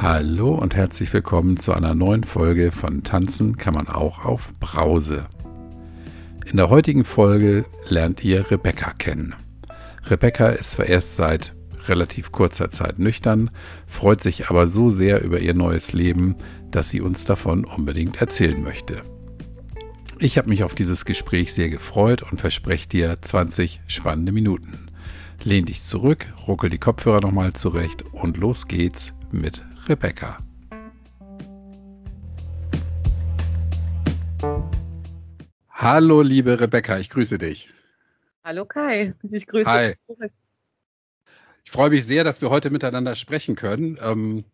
Hallo und herzlich willkommen zu einer neuen Folge von Tanzen kann man auch auf Brause. In der heutigen Folge lernt ihr Rebecca kennen. Rebecca ist zwar erst seit relativ kurzer Zeit nüchtern, freut sich aber so sehr über ihr neues Leben, dass sie uns davon unbedingt erzählen möchte. Ich habe mich auf dieses Gespräch sehr gefreut und verspreche dir 20 spannende Minuten. Lehn dich zurück, ruckel die Kopfhörer nochmal zurecht und los geht's mit Rebecca. Hallo, liebe Rebecca, ich grüße dich. Hallo Kai, ich grüße Hi. dich. Ich freue mich sehr, dass wir heute miteinander sprechen können. Ähm,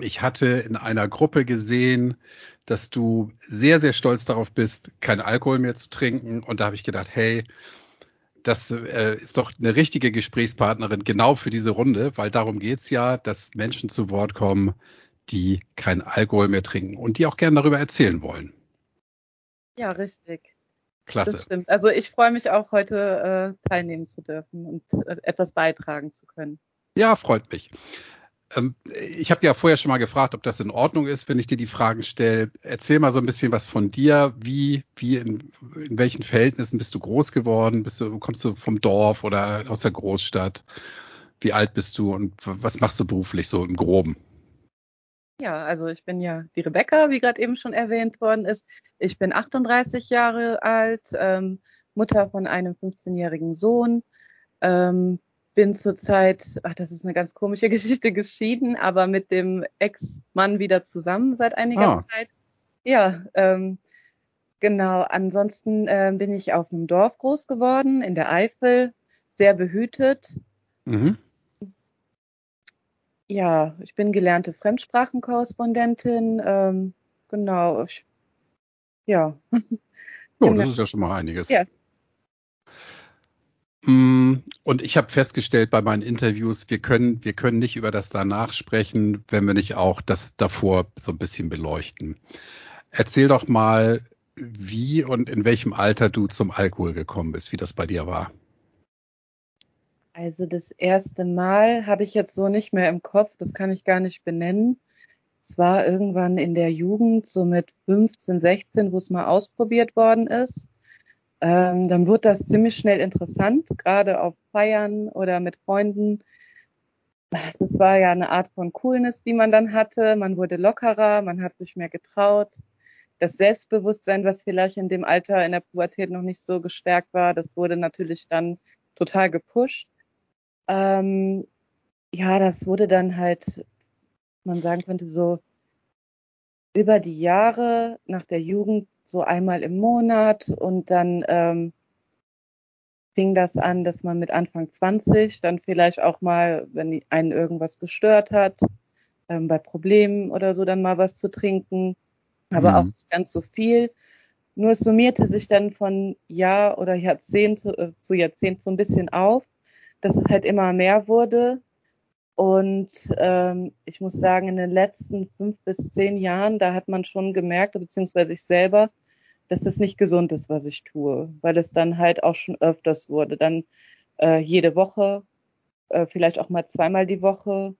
ich hatte in einer Gruppe gesehen, dass du sehr, sehr stolz darauf bist, kein Alkohol mehr zu trinken. Und da habe ich gedacht, hey, das äh, ist doch eine richtige Gesprächspartnerin genau für diese Runde, weil darum geht's ja, dass Menschen zu Wort kommen, die kein Alkohol mehr trinken und die auch gerne darüber erzählen wollen. Ja, richtig. Klasse. Das stimmt. Also ich freue mich auch heute äh, teilnehmen zu dürfen und äh, etwas beitragen zu können. Ja, freut mich. Ähm, ich habe ja vorher schon mal gefragt, ob das in Ordnung ist, wenn ich dir die Fragen stelle. Erzähl mal so ein bisschen was von dir. Wie, wie in, in welchen Verhältnissen bist du groß geworden? Bist du, kommst du vom Dorf oder aus der Großstadt? Wie alt bist du und was machst du beruflich so im Groben? Ja, also ich bin ja die Rebecca, wie gerade eben schon erwähnt worden ist. Ich bin 38 Jahre alt, ähm, Mutter von einem 15-jährigen Sohn. Ähm, bin zurzeit, ach, das ist eine ganz komische Geschichte, geschieden, aber mit dem Ex-Mann wieder zusammen seit einiger Ah. Zeit. Ja, ähm, genau. Ansonsten ähm, bin ich auf einem Dorf groß geworden, in der Eifel, sehr behütet. Mhm. Ja, ich bin gelernte Fremdsprachenkorrespondentin. Ähm, genau. Ich, ja. Oh, Genau. das ist ja schon mal einiges. Ja. Mm, Und ich habe festgestellt bei meinen Interviews, wir können, wir können nicht über das danach sprechen, wenn wir nicht auch das davor so ein bisschen beleuchten. Erzähl doch mal, wie und in welchem Alter du zum Alkohol gekommen bist, wie das bei dir war. Also das erste Mal habe ich jetzt so nicht mehr im Kopf, das kann ich gar nicht benennen. Es war irgendwann in der Jugend, so mit 15, 16, wo es mal ausprobiert worden ist. Ähm, dann wurde das ziemlich schnell interessant, gerade auf Feiern oder mit Freunden. Das war ja eine Art von Coolness, die man dann hatte. Man wurde lockerer, man hat sich mehr getraut. Das Selbstbewusstsein, was vielleicht in dem Alter in der Pubertät noch nicht so gestärkt war, das wurde natürlich dann total gepusht. Ähm, ja, das wurde dann halt, man sagen könnte, so über die Jahre nach der Jugend so einmal im Monat und dann ähm, fing das an, dass man mit Anfang 20 dann vielleicht auch mal, wenn einen irgendwas gestört hat, ähm, bei Problemen oder so dann mal was zu trinken, aber Mhm. auch nicht ganz so viel. Nur es summierte sich dann von Jahr oder Jahrzehnt zu, äh, zu Jahrzehnt so ein bisschen auf, dass es halt immer mehr wurde. Und ähm, ich muss sagen, in den letzten fünf bis zehn Jahren, da hat man schon gemerkt, beziehungsweise ich selber, dass das nicht gesund ist, was ich tue, weil es dann halt auch schon öfters wurde. Dann äh, jede Woche, äh, vielleicht auch mal zweimal die Woche.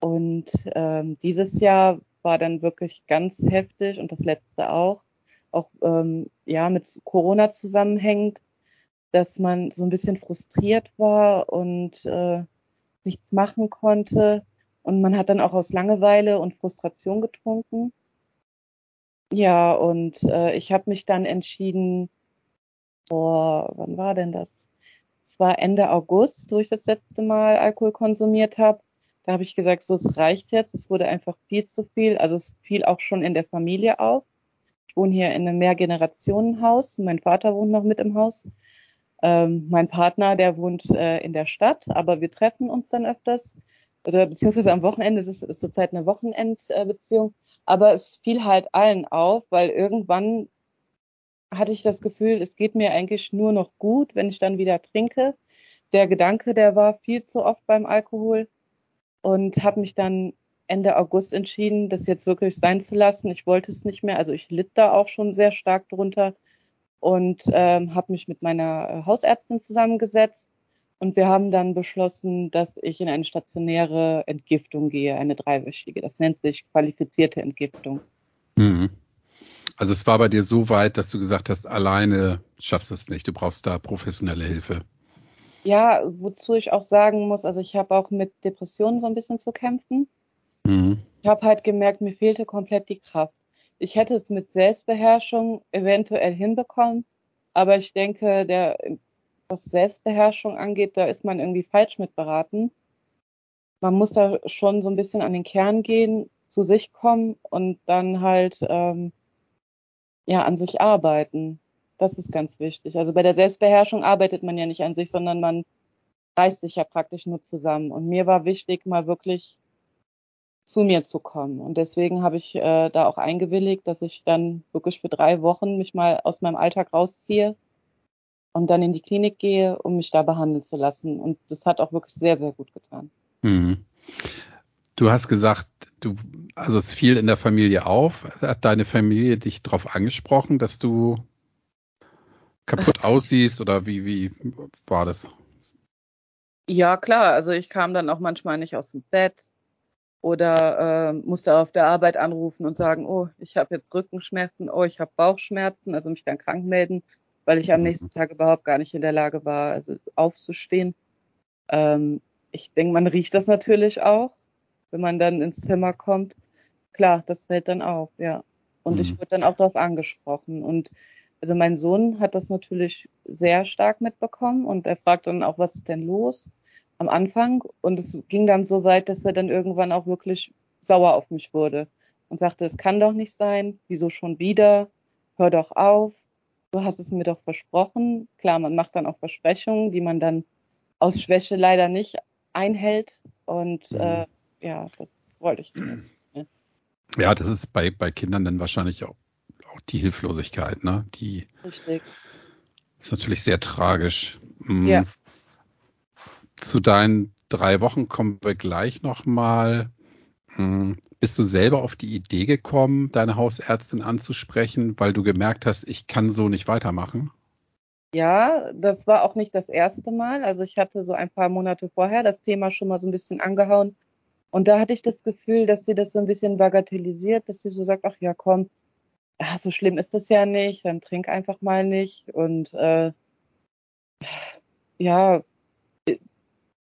Und ähm, dieses Jahr war dann wirklich ganz heftig und das letzte auch, auch ähm, ja mit Corona zusammenhängt, dass man so ein bisschen frustriert war und äh, nichts machen konnte. Und man hat dann auch aus Langeweile und Frustration getrunken. Ja, und äh, ich habe mich dann entschieden, vor, wann war denn das? Es war Ende August, wo ich das letzte Mal Alkohol konsumiert habe. Da habe ich gesagt, so, es reicht jetzt. Es wurde einfach viel zu viel. Also es fiel auch schon in der Familie auf. Ich wohne hier in einem Mehrgenerationenhaus. Mein Vater wohnt noch mit im Haus. Ähm, mein Partner, der wohnt äh, in der Stadt, aber wir treffen uns dann öfters. Oder beziehungsweise am Wochenende, es ist, ist zurzeit eine Wochenendbeziehung. Aber es fiel halt allen auf, weil irgendwann hatte ich das Gefühl, es geht mir eigentlich nur noch gut, wenn ich dann wieder trinke. Der Gedanke, der war viel zu oft beim Alkohol und habe mich dann Ende August entschieden, das jetzt wirklich sein zu lassen. Ich wollte es nicht mehr, also ich litt da auch schon sehr stark drunter und ähm, habe mich mit meiner äh, Hausärztin zusammengesetzt Und wir haben dann beschlossen, dass ich in eine stationäre Entgiftung gehe, eine dreiwöchige. Das nennt sich qualifizierte Entgiftung. Mhm. Also es war bei dir so weit, dass du gesagt hast, alleine schaffst du es nicht. Du brauchst da professionelle Hilfe. Ja, wozu ich auch sagen muss, also ich habe auch mit Depressionen so ein bisschen zu kämpfen. Mhm. Ich habe halt gemerkt, mir fehlte komplett die Kraft. Ich hätte es mit Selbstbeherrschung eventuell hinbekommen, aber ich denke, der, was Selbstbeherrschung angeht, da ist man irgendwie falsch mit beraten. Man muss da schon so ein bisschen an den Kern gehen, zu sich kommen und dann halt ähm, ja an sich arbeiten. Das ist ganz wichtig. Also bei der Selbstbeherrschung arbeitet man ja nicht an sich, sondern man reißt sich ja praktisch nur zusammen. Und mir war wichtig, mal wirklich zu mir zu kommen. Und deswegen habe ich äh, da auch eingewilligt, dass ich dann wirklich für drei Wochen mich mal aus meinem Alltag rausziehe und dann in die Klinik gehe, um mich da behandeln zu lassen. Und das hat auch wirklich sehr, sehr gut getan. Mhm. Du hast gesagt, du, also es fiel in der Familie auf. Hat deine Familie dich darauf angesprochen, dass du kaputt aussiehst oder wie, wie war das? Ja, klar. Also ich kam dann auch manchmal nicht aus dem Bett oder äh, musste auf der Arbeit anrufen und sagen, oh, ich habe jetzt Rückenschmerzen, oh, ich habe Bauchschmerzen, also mich dann krank melden, weil ich am nächsten Tag überhaupt gar nicht in der Lage war, also aufzustehen. Ähm, ich denke, man riecht das natürlich auch wenn man dann ins Zimmer kommt, klar, das fällt dann auf, ja. Und mhm. ich wurde dann auch darauf angesprochen. Und also mein Sohn hat das natürlich sehr stark mitbekommen und er fragt dann auch, was ist denn los am Anfang? Und es ging dann so weit, dass er dann irgendwann auch wirklich sauer auf mich wurde und sagte, es kann doch nicht sein, wieso schon wieder? Hör doch auf, du hast es mir doch versprochen. Klar, man macht dann auch Versprechungen, die man dann aus Schwäche leider nicht einhält. Und mhm. äh, ja, das wollte ich nicht. Ne? Ja, das ist bei, bei Kindern dann wahrscheinlich auch, auch die Hilflosigkeit, ne? Die Richtig. ist natürlich sehr tragisch. Mhm. Ja. Zu deinen drei Wochen kommen wir gleich nochmal. Mhm. Bist du selber auf die Idee gekommen, deine Hausärztin anzusprechen, weil du gemerkt hast, ich kann so nicht weitermachen? Ja, das war auch nicht das erste Mal. Also ich hatte so ein paar Monate vorher das Thema schon mal so ein bisschen angehauen und da hatte ich das Gefühl, dass sie das so ein bisschen bagatellisiert, dass sie so sagt, ach ja, komm, ach, so schlimm ist das ja nicht, dann trink einfach mal nicht. Und äh, ja,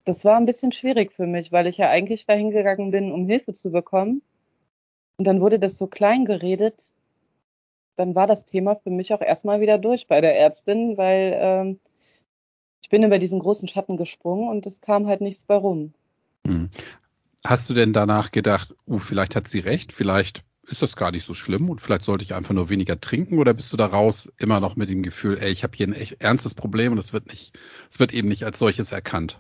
das war ein bisschen schwierig für mich, weil ich ja eigentlich dahin gegangen bin, um Hilfe zu bekommen. Und dann wurde das so klein geredet. Dann war das Thema für mich auch erstmal wieder durch bei der Ärztin, weil ähm, ich bin über diesen großen Schatten gesprungen und es kam halt nichts bei rum. Hm. Hast du denn danach gedacht, uh, vielleicht hat sie recht, vielleicht ist das gar nicht so schlimm und vielleicht sollte ich einfach nur weniger trinken oder bist du daraus immer noch mit dem Gefühl, ey, ich habe hier ein echt ernstes Problem und es wird nicht, es wird eben nicht als solches erkannt?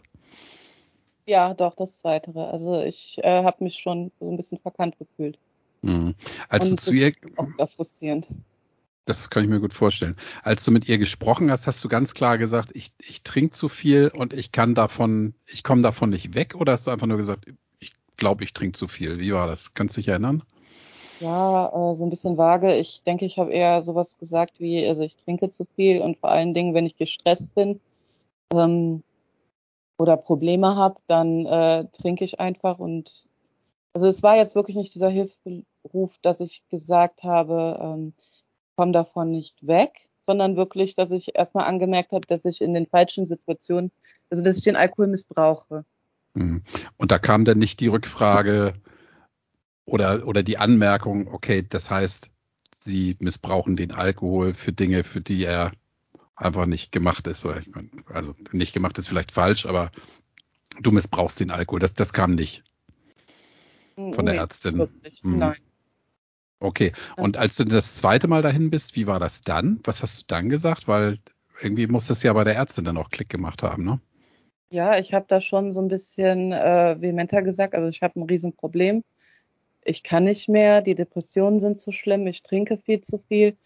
Ja, doch, das Zweite. Also ich äh, habe mich schon so ein bisschen verkannt gefühlt. Mhm. Als und du zu ihr auch frustrierend. Das kann ich mir gut vorstellen. Als du mit ihr gesprochen hast, hast du ganz klar gesagt, ich, ich trinke zu viel und ich kann davon, ich komme davon nicht weg oder hast du einfach nur gesagt, glaube, ich trinke zu viel. Wie war das? Kannst du dich erinnern? Ja, äh, so ein bisschen vage. Ich denke, ich habe eher sowas gesagt wie, also ich trinke zu viel und vor allen Dingen, wenn ich gestresst bin ähm, oder Probleme habe, dann äh, trinke ich einfach und also es war jetzt wirklich nicht dieser Hilferuf, dass ich gesagt habe, ähm, komm davon nicht weg, sondern wirklich, dass ich erstmal angemerkt habe, dass ich in den falschen Situationen, also dass ich den Alkohol missbrauche. Mhm. Und da kam dann nicht die Rückfrage oder, oder die Anmerkung, okay, das heißt, sie missbrauchen den Alkohol für Dinge, für die er einfach nicht gemacht ist. Also nicht gemacht ist vielleicht falsch, aber du missbrauchst den Alkohol. Das, das kam nicht von der nee, Ärztin. Hm. Nein. Okay. Und als du das zweite Mal dahin bist, wie war das dann? Was hast du dann gesagt? Weil irgendwie muss das ja bei der Ärztin dann auch Klick gemacht haben, ne? Ja, ich habe da schon so ein bisschen äh, vehementer gesagt. Also ich habe ein Riesenproblem. Ich kann nicht mehr, die Depressionen sind zu schlimm, ich trinke viel zu viel.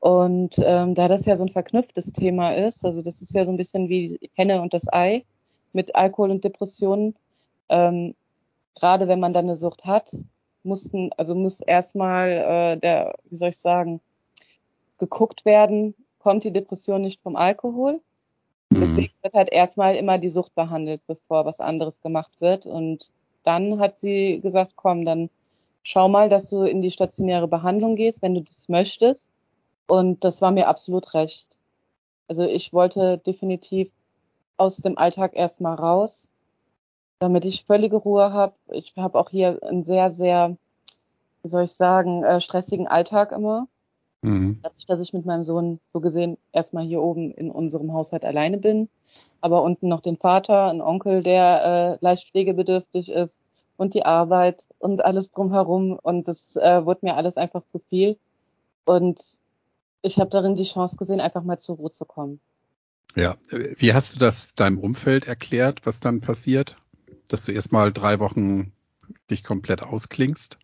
Und ähm, da das ja so ein verknüpftes Thema ist, also das ist ja so ein bisschen wie Henne und das Ei mit Alkohol und Depressionen, ähm, gerade wenn man dann eine Sucht hat, mussten, also muss erstmal äh, der, wie soll ich sagen, geguckt werden, kommt die Depression nicht vom Alkohol? Mhm. Deswegen wird halt erstmal immer die Sucht behandelt, bevor was anderes gemacht wird. Und dann hat sie gesagt, komm, dann schau mal, dass du in die stationäre Behandlung gehst, wenn du das möchtest. Und das war mir absolut recht. Also ich wollte definitiv aus dem Alltag erstmal raus, damit ich völlige Ruhe habe. Ich habe auch hier einen sehr, sehr, wie soll ich sagen, äh, stressigen Alltag immer. Mhm. Dadurch, dass ich mit meinem Sohn so gesehen erstmal hier oben in unserem Haushalt alleine bin, aber unten noch den Vater, einen Onkel, der äh, leicht pflegebedürftig ist und die Arbeit und alles drumherum und das äh, wurde mir alles einfach zu viel und ich habe darin die Chance gesehen, einfach mal zur Ruhe zu kommen. Ja, wie hast du das deinem Umfeld erklärt, was dann passiert? Dass du erstmal drei Wochen dich komplett ausklingst?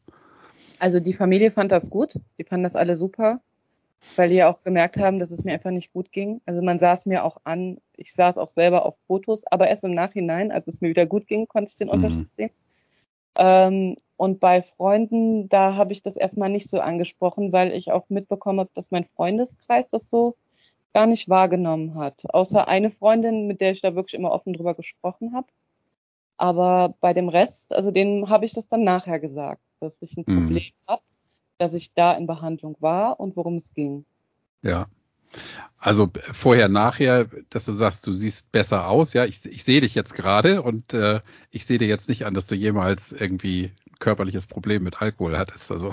Also die Familie fand das gut, die fanden das alle super, weil die ja auch gemerkt haben, dass es mir einfach nicht gut ging. Also man sah es mir auch an, ich sah es auch selber auf Fotos, aber erst im Nachhinein, als es mir wieder gut ging, konnte ich den mhm. Unterschied sehen. Ähm, und bei Freunden, da habe ich das erstmal nicht so angesprochen, weil ich auch mitbekommen habe, dass mein Freundeskreis das so gar nicht wahrgenommen hat. Außer eine Freundin, mit der ich da wirklich immer offen drüber gesprochen habe. Aber bei dem Rest, also denen habe ich das dann nachher gesagt, dass ich ein mhm. Problem habe, dass ich da in Behandlung war und worum es ging. Ja. Also vorher, nachher, dass du sagst, du siehst besser aus. Ja, ich, ich sehe dich jetzt gerade und äh, ich sehe dir jetzt nicht an, dass du jemals irgendwie körperliches Problem mit Alkohol hattest. Also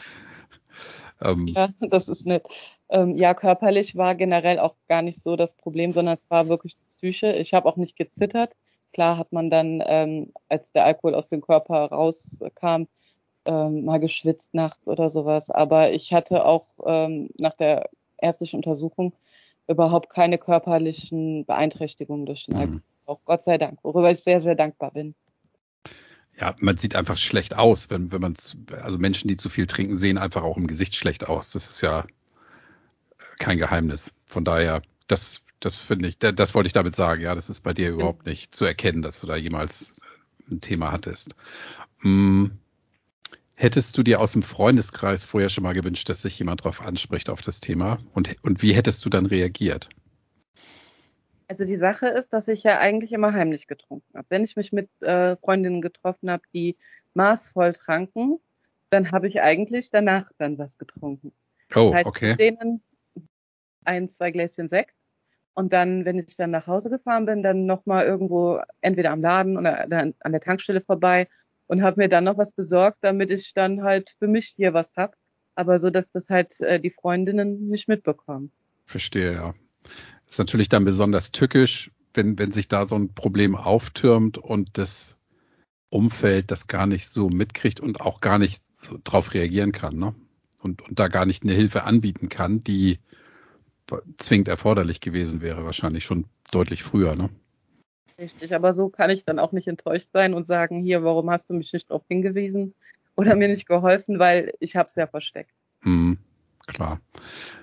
ähm, ja, das ist nett. Ähm, ja, körperlich war generell auch gar nicht so das Problem, sondern es war wirklich Psyche. Ich habe auch nicht gezittert. Klar hat man dann, ähm, als der Alkohol aus dem Körper rauskam, ähm, mal geschwitzt nachts oder sowas. Aber ich hatte auch ähm, nach der ärztlichen Untersuchung überhaupt keine körperlichen Beeinträchtigungen durch den Alkohol. Mhm. Auch Gott sei Dank, worüber ich sehr, sehr dankbar bin. Ja, man sieht einfach schlecht aus, wenn, wenn man also Menschen, die zu viel trinken, sehen einfach auch im Gesicht schlecht aus. Das ist ja kein Geheimnis. Von daher, das, das finde ich, das wollte ich damit sagen. Ja, das ist bei dir überhaupt nicht zu erkennen, dass du da jemals ein Thema hattest. Hm. Hättest du dir aus dem Freundeskreis vorher schon mal gewünscht, dass sich jemand darauf anspricht, auf das Thema? Und, und wie hättest du dann reagiert? Also die Sache ist, dass ich ja eigentlich immer heimlich getrunken habe. Wenn ich mich mit äh, Freundinnen getroffen habe, die maßvoll tranken, dann habe ich eigentlich danach dann was getrunken. Oh, das heißt, okay. Denen ein, zwei Gläschen Sekt und dann, wenn ich dann nach Hause gefahren bin, dann nochmal irgendwo entweder am Laden oder an der Tankstelle vorbei und habe mir dann noch was besorgt, damit ich dann halt für mich hier was hab. Aber so, dass das halt äh, die Freundinnen nicht mitbekommen. Verstehe, ja. Ist natürlich dann besonders tückisch, wenn, wenn sich da so ein Problem auftürmt und das Umfeld das gar nicht so mitkriegt und auch gar nicht so drauf reagieren kann, ne? Und, und da gar nicht eine Hilfe anbieten kann, die zwingend erforderlich gewesen wäre, wahrscheinlich schon deutlich früher, ne? Richtig, aber so kann ich dann auch nicht enttäuscht sein und sagen, hier, warum hast du mich nicht darauf hingewiesen oder mir nicht geholfen, weil ich habe es ja versteckt. Mhm, klar.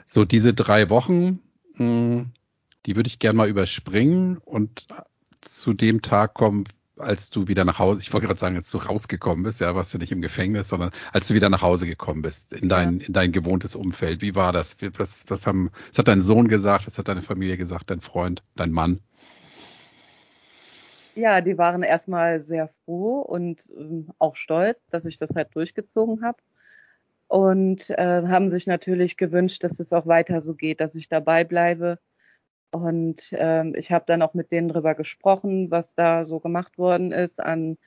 So diese drei Wochen, mh, hm, die würde ich gerne mal überspringen und zu dem Tag kommen, als du wieder nach Hause, ich wollte gerade sagen, als du rausgekommen bist, ja, warst du nicht im Gefängnis, sondern als du wieder nach Hause gekommen bist, in dein, ja. in dein gewohntes Umfeld. Wie war das? Was, was haben, was hat dein Sohn gesagt? Was hat deine Familie gesagt? Dein Freund, dein Mann? Ja, die waren erstmal sehr froh und ähm, auch stolz, dass ich das halt durchgezogen habe. Und äh, haben sich natürlich gewünscht, dass es auch weiter so geht, dass ich dabei bleibe. Und ähm, ich habe dann auch mit denen drüber gesprochen, was da so gemacht worden ist an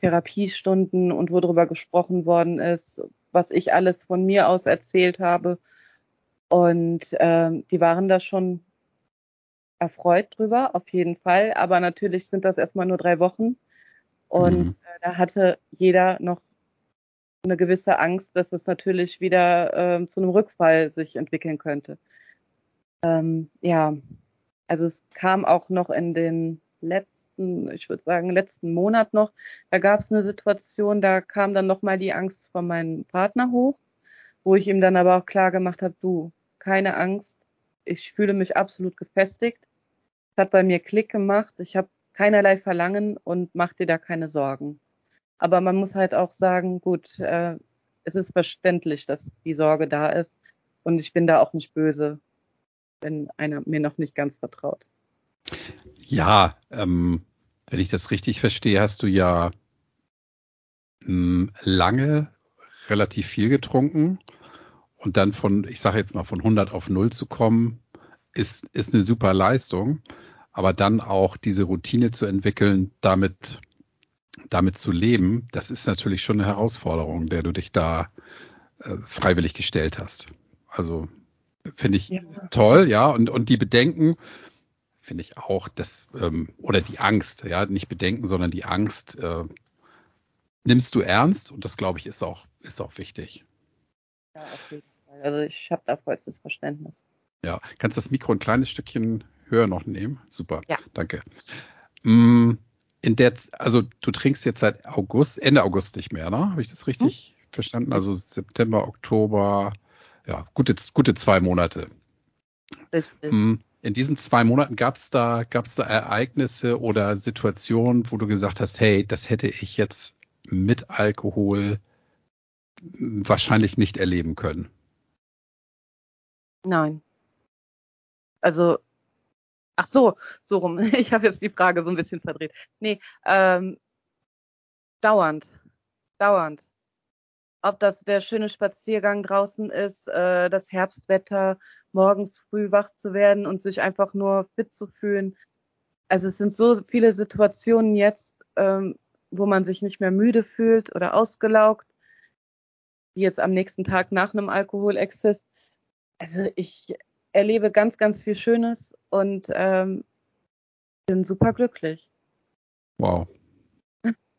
Therapiestunden und wo drüber gesprochen worden ist, was ich alles von mir aus erzählt habe. Und ähm, die waren da schon erfreut drüber, auf jeden Fall. Aber natürlich sind das erstmal nur drei Wochen. Und mhm. äh, da hatte jeder noch eine gewisse Angst, dass es natürlich wieder äh, zu einem Rückfall sich entwickeln könnte. Ähm, ja, also es kam auch noch in den letzten, ich würde sagen, letzten Monat noch, da gab es eine Situation, da kam dann nochmal die Angst von meinem Partner hoch, wo ich ihm dann aber auch klar gemacht habe, du, keine Angst, ich fühle mich absolut gefestigt hat bei mir Klick gemacht. Ich habe keinerlei Verlangen und mach dir da keine Sorgen. Aber man muss halt auch sagen, gut, äh, es ist verständlich, dass die Sorge da ist und ich bin da auch nicht böse, wenn einer mir noch nicht ganz vertraut. Ja, ähm, wenn ich das richtig verstehe, hast du ja mh, lange relativ viel getrunken und dann von, ich sage jetzt mal, von 100 auf 0 zu kommen, ist, ist eine super Leistung. Aber dann auch diese Routine zu entwickeln, damit, damit zu leben, das ist natürlich schon eine Herausforderung, der du dich da äh, freiwillig gestellt hast. Also finde ich ja. toll, ja. Und, und die Bedenken finde ich auch, dass, ähm, oder die Angst, ja, nicht Bedenken, sondern die Angst, äh, nimmst du ernst und das glaube ich ist auch, ist auch wichtig. Ja, auf jeden Fall. Also ich habe da vollstes Verständnis. Ja, kannst das Mikro ein kleines Stückchen höher noch nehmen? Super. Ja. Danke. Mm, in der, also du trinkst jetzt seit August, Ende August nicht mehr, ne? Habe ich das richtig hm? verstanden? Also September, Oktober, ja, gute, gute zwei Monate. Richtig. Mm, in diesen zwei Monaten gab es da, gab's da Ereignisse oder Situationen, wo du gesagt hast, hey, das hätte ich jetzt mit Alkohol wahrscheinlich nicht erleben können? Nein. Also, ach so, so rum. Ich habe jetzt die Frage so ein bisschen verdreht. Nee, ähm, dauernd. Dauernd. Ob das der schöne Spaziergang draußen ist, äh, das Herbstwetter, morgens früh wach zu werden und sich einfach nur fit zu fühlen. Also es sind so viele Situationen jetzt, ähm, wo man sich nicht mehr müde fühlt oder ausgelaugt, wie jetzt am nächsten Tag nach einem Alkoholexzess. Also ich erlebe ganz, ganz viel Schönes und ähm, bin super glücklich. Wow.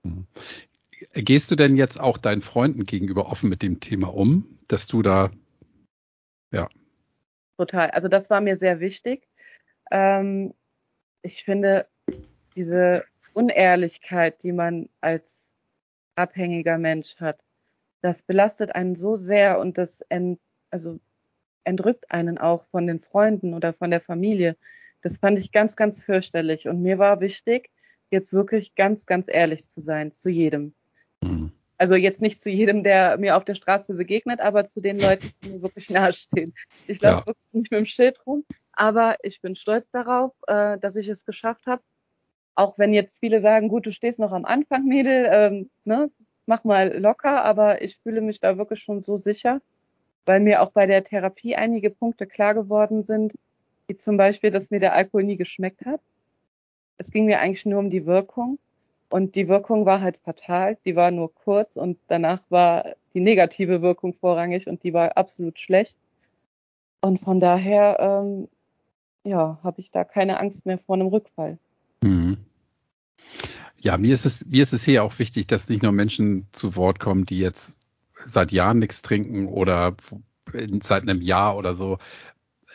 Mhm. Gehst du denn jetzt auch deinen Freunden gegenüber offen mit dem Thema um, dass du da, ja. Total. Also das war mir sehr wichtig. Ähm, ich finde, diese Unehrlichkeit, die man als abhängiger Mensch hat, das belastet einen so sehr und das ent, also entrückt einen auch von den Freunden oder von der Familie. Das fand ich ganz, ganz fürchterlich. Und mir war wichtig, jetzt wirklich ganz, ganz ehrlich zu sein, zu jedem. Mhm. Also jetzt nicht zu jedem, der mir auf der Straße begegnet, aber zu den Leuten, die mir wirklich nahestehen. Ich laufe ja. wirklich nicht mit dem Schild rum, aber ich bin stolz darauf, äh, dass ich es geschafft habe, auch wenn jetzt viele sagen, gut, du stehst noch am Anfang, Mädel, ähm, ne, mach mal locker, aber ich fühle mich da wirklich schon so sicher, weil mir auch bei der Therapie einige Punkte klar geworden sind, wie zum Beispiel, dass mir der Alkohol nie geschmeckt hat. Es ging mir eigentlich nur um die Wirkung und die Wirkung war halt fatal, die war nur kurz und danach war die negative Wirkung vorrangig und die war absolut schlecht. Und von daher, ähm, ja, habe ich da keine Angst mehr vor einem Rückfall. Mhm. Ja, mir ist es, mir ist es hier auch wichtig, dass nicht nur Menschen zu Wort kommen, die jetzt seit Jahren nichts trinken oder seit einem Jahr oder so.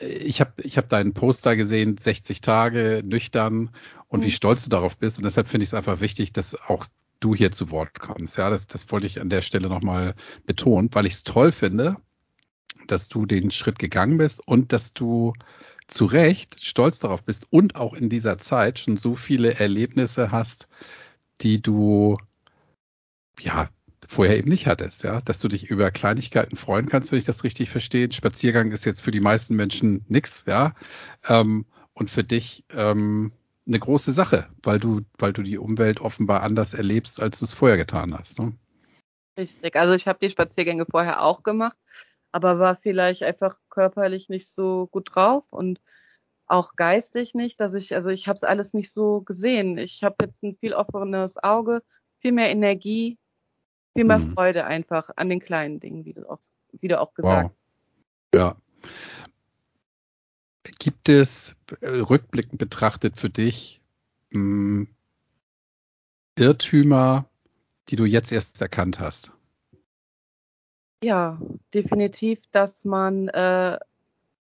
Ich habe ich hab deinen Poster gesehen, 60 Tage nüchtern und mhm. wie stolz du darauf bist. Und deshalb finde ich es einfach wichtig, dass auch du hier zu Wort kommst. Ja, das, das wollte ich an der Stelle nochmal betonen, weil ich es toll finde, dass du den Schritt gegangen bist und dass du zu Recht stolz darauf bist und auch in dieser Zeit schon so viele Erlebnisse hast, die du ja vorher eben nicht hattest, ja, dass du dich über Kleinigkeiten freuen kannst, wenn ich das richtig verstehe. Spaziergang ist jetzt für die meisten Menschen nix, ja, ähm, und für dich ähm, eine große Sache, weil du, weil du die Umwelt offenbar anders erlebst, als du es vorher getan hast. Ne? Richtig. Also ich habe die Spaziergänge vorher auch gemacht aber war vielleicht einfach körperlich nicht so gut drauf und auch geistig nicht, dass ich, also ich habe es alles nicht so gesehen. Ich habe jetzt ein viel offeneres Auge, viel mehr Energie, viel mehr mhm. Freude einfach an den kleinen Dingen, wie du auch, wie du auch gesagt hast. Wow. Ja. Gibt es äh, rückblickend betrachtet für dich mh, hm, Irrtümer, die du jetzt erst erkannt hast? Ja, definitiv, dass man äh,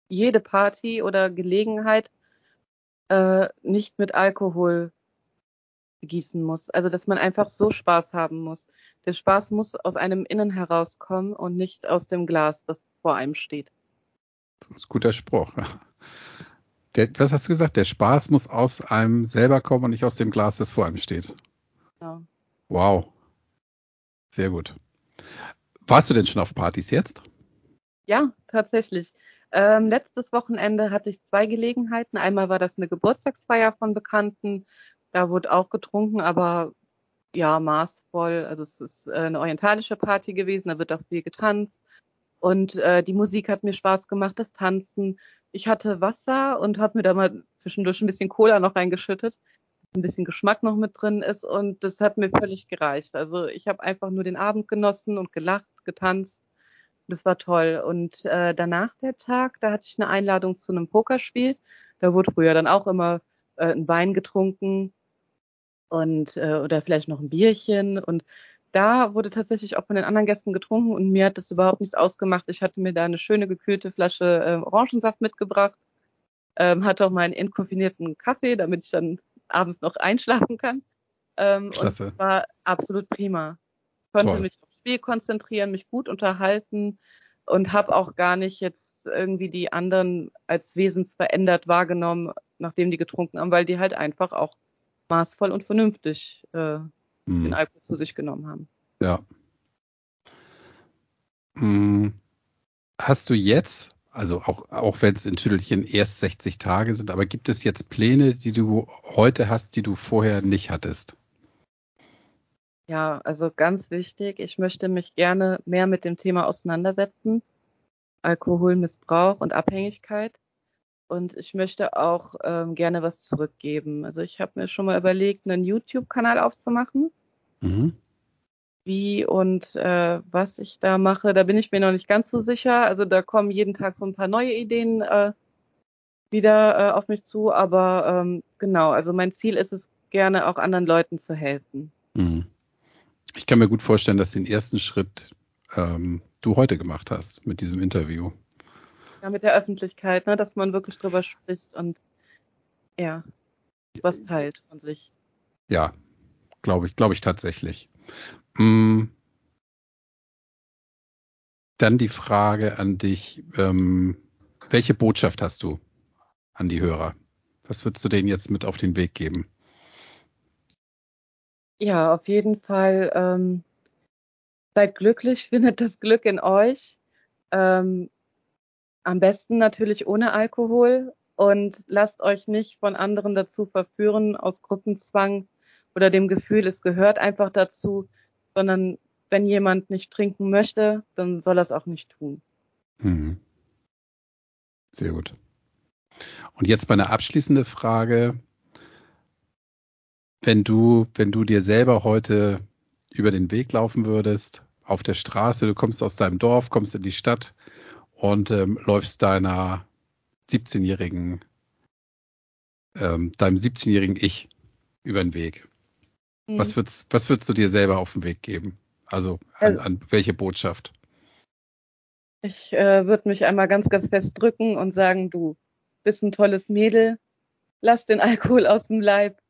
jede Party oder Gelegenheit äh, nicht mit Alkohol begießen muss. Also dass man einfach so Spaß haben muss. Der Spaß muss aus einem Innen herauskommen und nicht aus dem Glas, das vor einem steht. Das ist ein guter Spruch. Der, was hast du gesagt? Der Spaß muss aus einem selber kommen und nicht aus dem Glas, das vor einem steht. Ja. Wow. Sehr gut. Warst du denn schon auf Partys jetzt? Ja, tatsächlich. Ähm, letztes Wochenende hatte ich zwei Gelegenheiten. Einmal war das eine Geburtstagsfeier von Bekannten. Da wurde auch getrunken, aber ja, maßvoll. Also es ist äh, eine orientalische Party gewesen, da wird auch viel getanzt. Und äh, die Musik hat mir Spaß gemacht, das Tanzen. Ich hatte Wasser und habe mir da mal zwischendurch ein bisschen Cola noch reingeschüttet, dass ein bisschen Geschmack noch mit drin ist und das hat mir völlig gereicht. Also ich habe einfach nur den Abend genossen und gelacht, getanzt. Das war toll. Und äh, danach der Tag, da hatte ich eine Einladung zu einem Pokerspiel. Da wurde früher dann auch immer äh, ein Wein getrunken und äh, oder vielleicht noch ein Bierchen und da wurde tatsächlich auch von den anderen Gästen getrunken und mir hat das überhaupt nichts ausgemacht. Ich hatte mir da eine schöne gekühlte Flasche äh, Orangensaft mitgebracht, ähm, hatte auch meinen inkoffinierten Kaffee, damit ich dann abends noch einschlafen kann. Ähm, und es war absolut prima. Ich konnte Toll. mich aufs Spiel konzentrieren, mich gut unterhalten und habe auch gar nicht jetzt irgendwie die anderen als wesensverändert wahrgenommen, nachdem die getrunken haben, weil die halt einfach auch maßvoll und vernünftig äh, mhm. den Alkohol zu sich genommen haben. Ja. Mhm. Hast du jetzt, also auch, auch wenn es in Tüdelchen erst 60 Tage sind, aber gibt es jetzt Pläne, die du heute hast, die du vorher nicht hattest? Ja, also ganz wichtig, ich möchte mich gerne mehr mit dem Thema auseinandersetzen. Alkoholmissbrauch und Abhängigkeit. Und ich möchte auch ähm, gerne was zurückgeben. Also ich habe mir schon mal überlegt, einen YouTube-Kanal aufzumachen. Mhm. Wie und äh, was ich da mache, da bin ich mir noch nicht ganz so sicher. Also da kommen jeden Tag so ein paar neue Ideen äh, wieder äh, auf mich zu. Aber ähm, genau, also mein Ziel ist es, gerne auch anderen Leuten zu helfen. Mhm. Ich kann mir gut vorstellen, dass den ersten Schritt ähm, du heute gemacht hast mit diesem Interview. Ja, mit der Öffentlichkeit, ne, dass man wirklich drüber spricht und ja, was teilt von sich. Ja, glaube ich, glaube ich tatsächlich. Hm. Dann die Frage an dich, ähm, welche Botschaft hast du an die Hörer? Was würdest du denen jetzt mit auf den Weg geben? Ja, auf jeden Fall ähm, seid glücklich, findet das Glück in euch. Ähm, am besten natürlich ohne Alkohol und lasst euch nicht von anderen dazu verführen aus Gruppenzwang oder dem Gefühl, es gehört einfach dazu, sondern wenn jemand nicht trinken möchte, dann soll er es auch nicht tun. Mhm. Sehr gut. Und jetzt meine abschließende Frage. Wenn du, wenn du dir selber heute über den Weg laufen würdest, auf der Straße, du kommst aus deinem Dorf, kommst in die Stadt, und ähm, läufst deiner 17-jährigen, ähm, deinem 17-jährigen Ich über den Weg. Mhm. Was, würdest, was würdest du dir selber auf den Weg geben? Also an, also, an welche Botschaft? Ich äh, würde mich einmal ganz, ganz fest drücken und sagen, du bist ein tolles Mädel, lass den Alkohol aus dem Leib,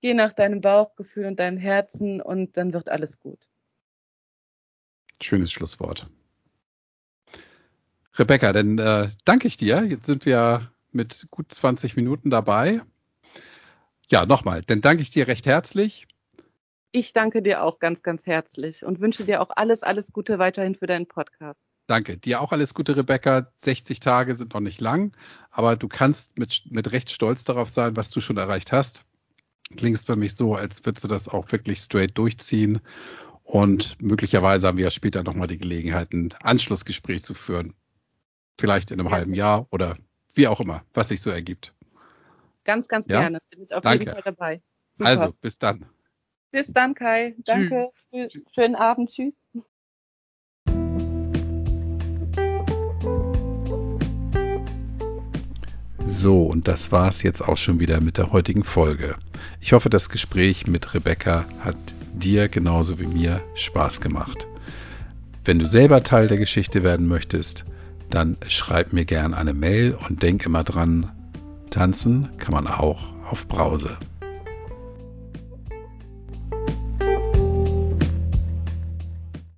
geh nach deinem Bauchgefühl und deinem Herzen und dann wird alles gut. Schönes Schlusswort. Rebecca, dann äh, danke ich dir. Jetzt sind wir mit gut 20 Minuten dabei. Ja, nochmal, dann danke ich dir recht herzlich. Ich danke dir auch ganz, ganz herzlich und wünsche dir auch alles, alles Gute weiterhin für deinen Podcast. Danke. Dir auch alles Gute, Rebecca. 60 Tage sind noch nicht lang, aber du kannst mit, mit recht stolz darauf sein, was du schon erreicht hast. Klingst für mich so, als würdest du das auch wirklich straight durchziehen. Und möglicherweise haben wir ja später nochmal die Gelegenheit, ein Anschlussgespräch zu führen. Vielleicht in einem ja. halben Jahr oder wie auch immer, was sich so ergibt. Ganz, ganz ja? gerne. Bin ich auf Danke. jeden Fall dabei. Super. Also, bis dann. Bis dann, Kai. Danke. Tschüss. Schönen Abend. Tschüss. So, und das war es jetzt auch schon wieder mit der heutigen Folge. Ich hoffe, das Gespräch mit Rebecca hat dir genauso wie mir Spaß gemacht. Wenn du selber Teil der Geschichte werden möchtest, dann schreib mir gern eine Mail und denk immer dran, tanzen kann man auch auf Brause.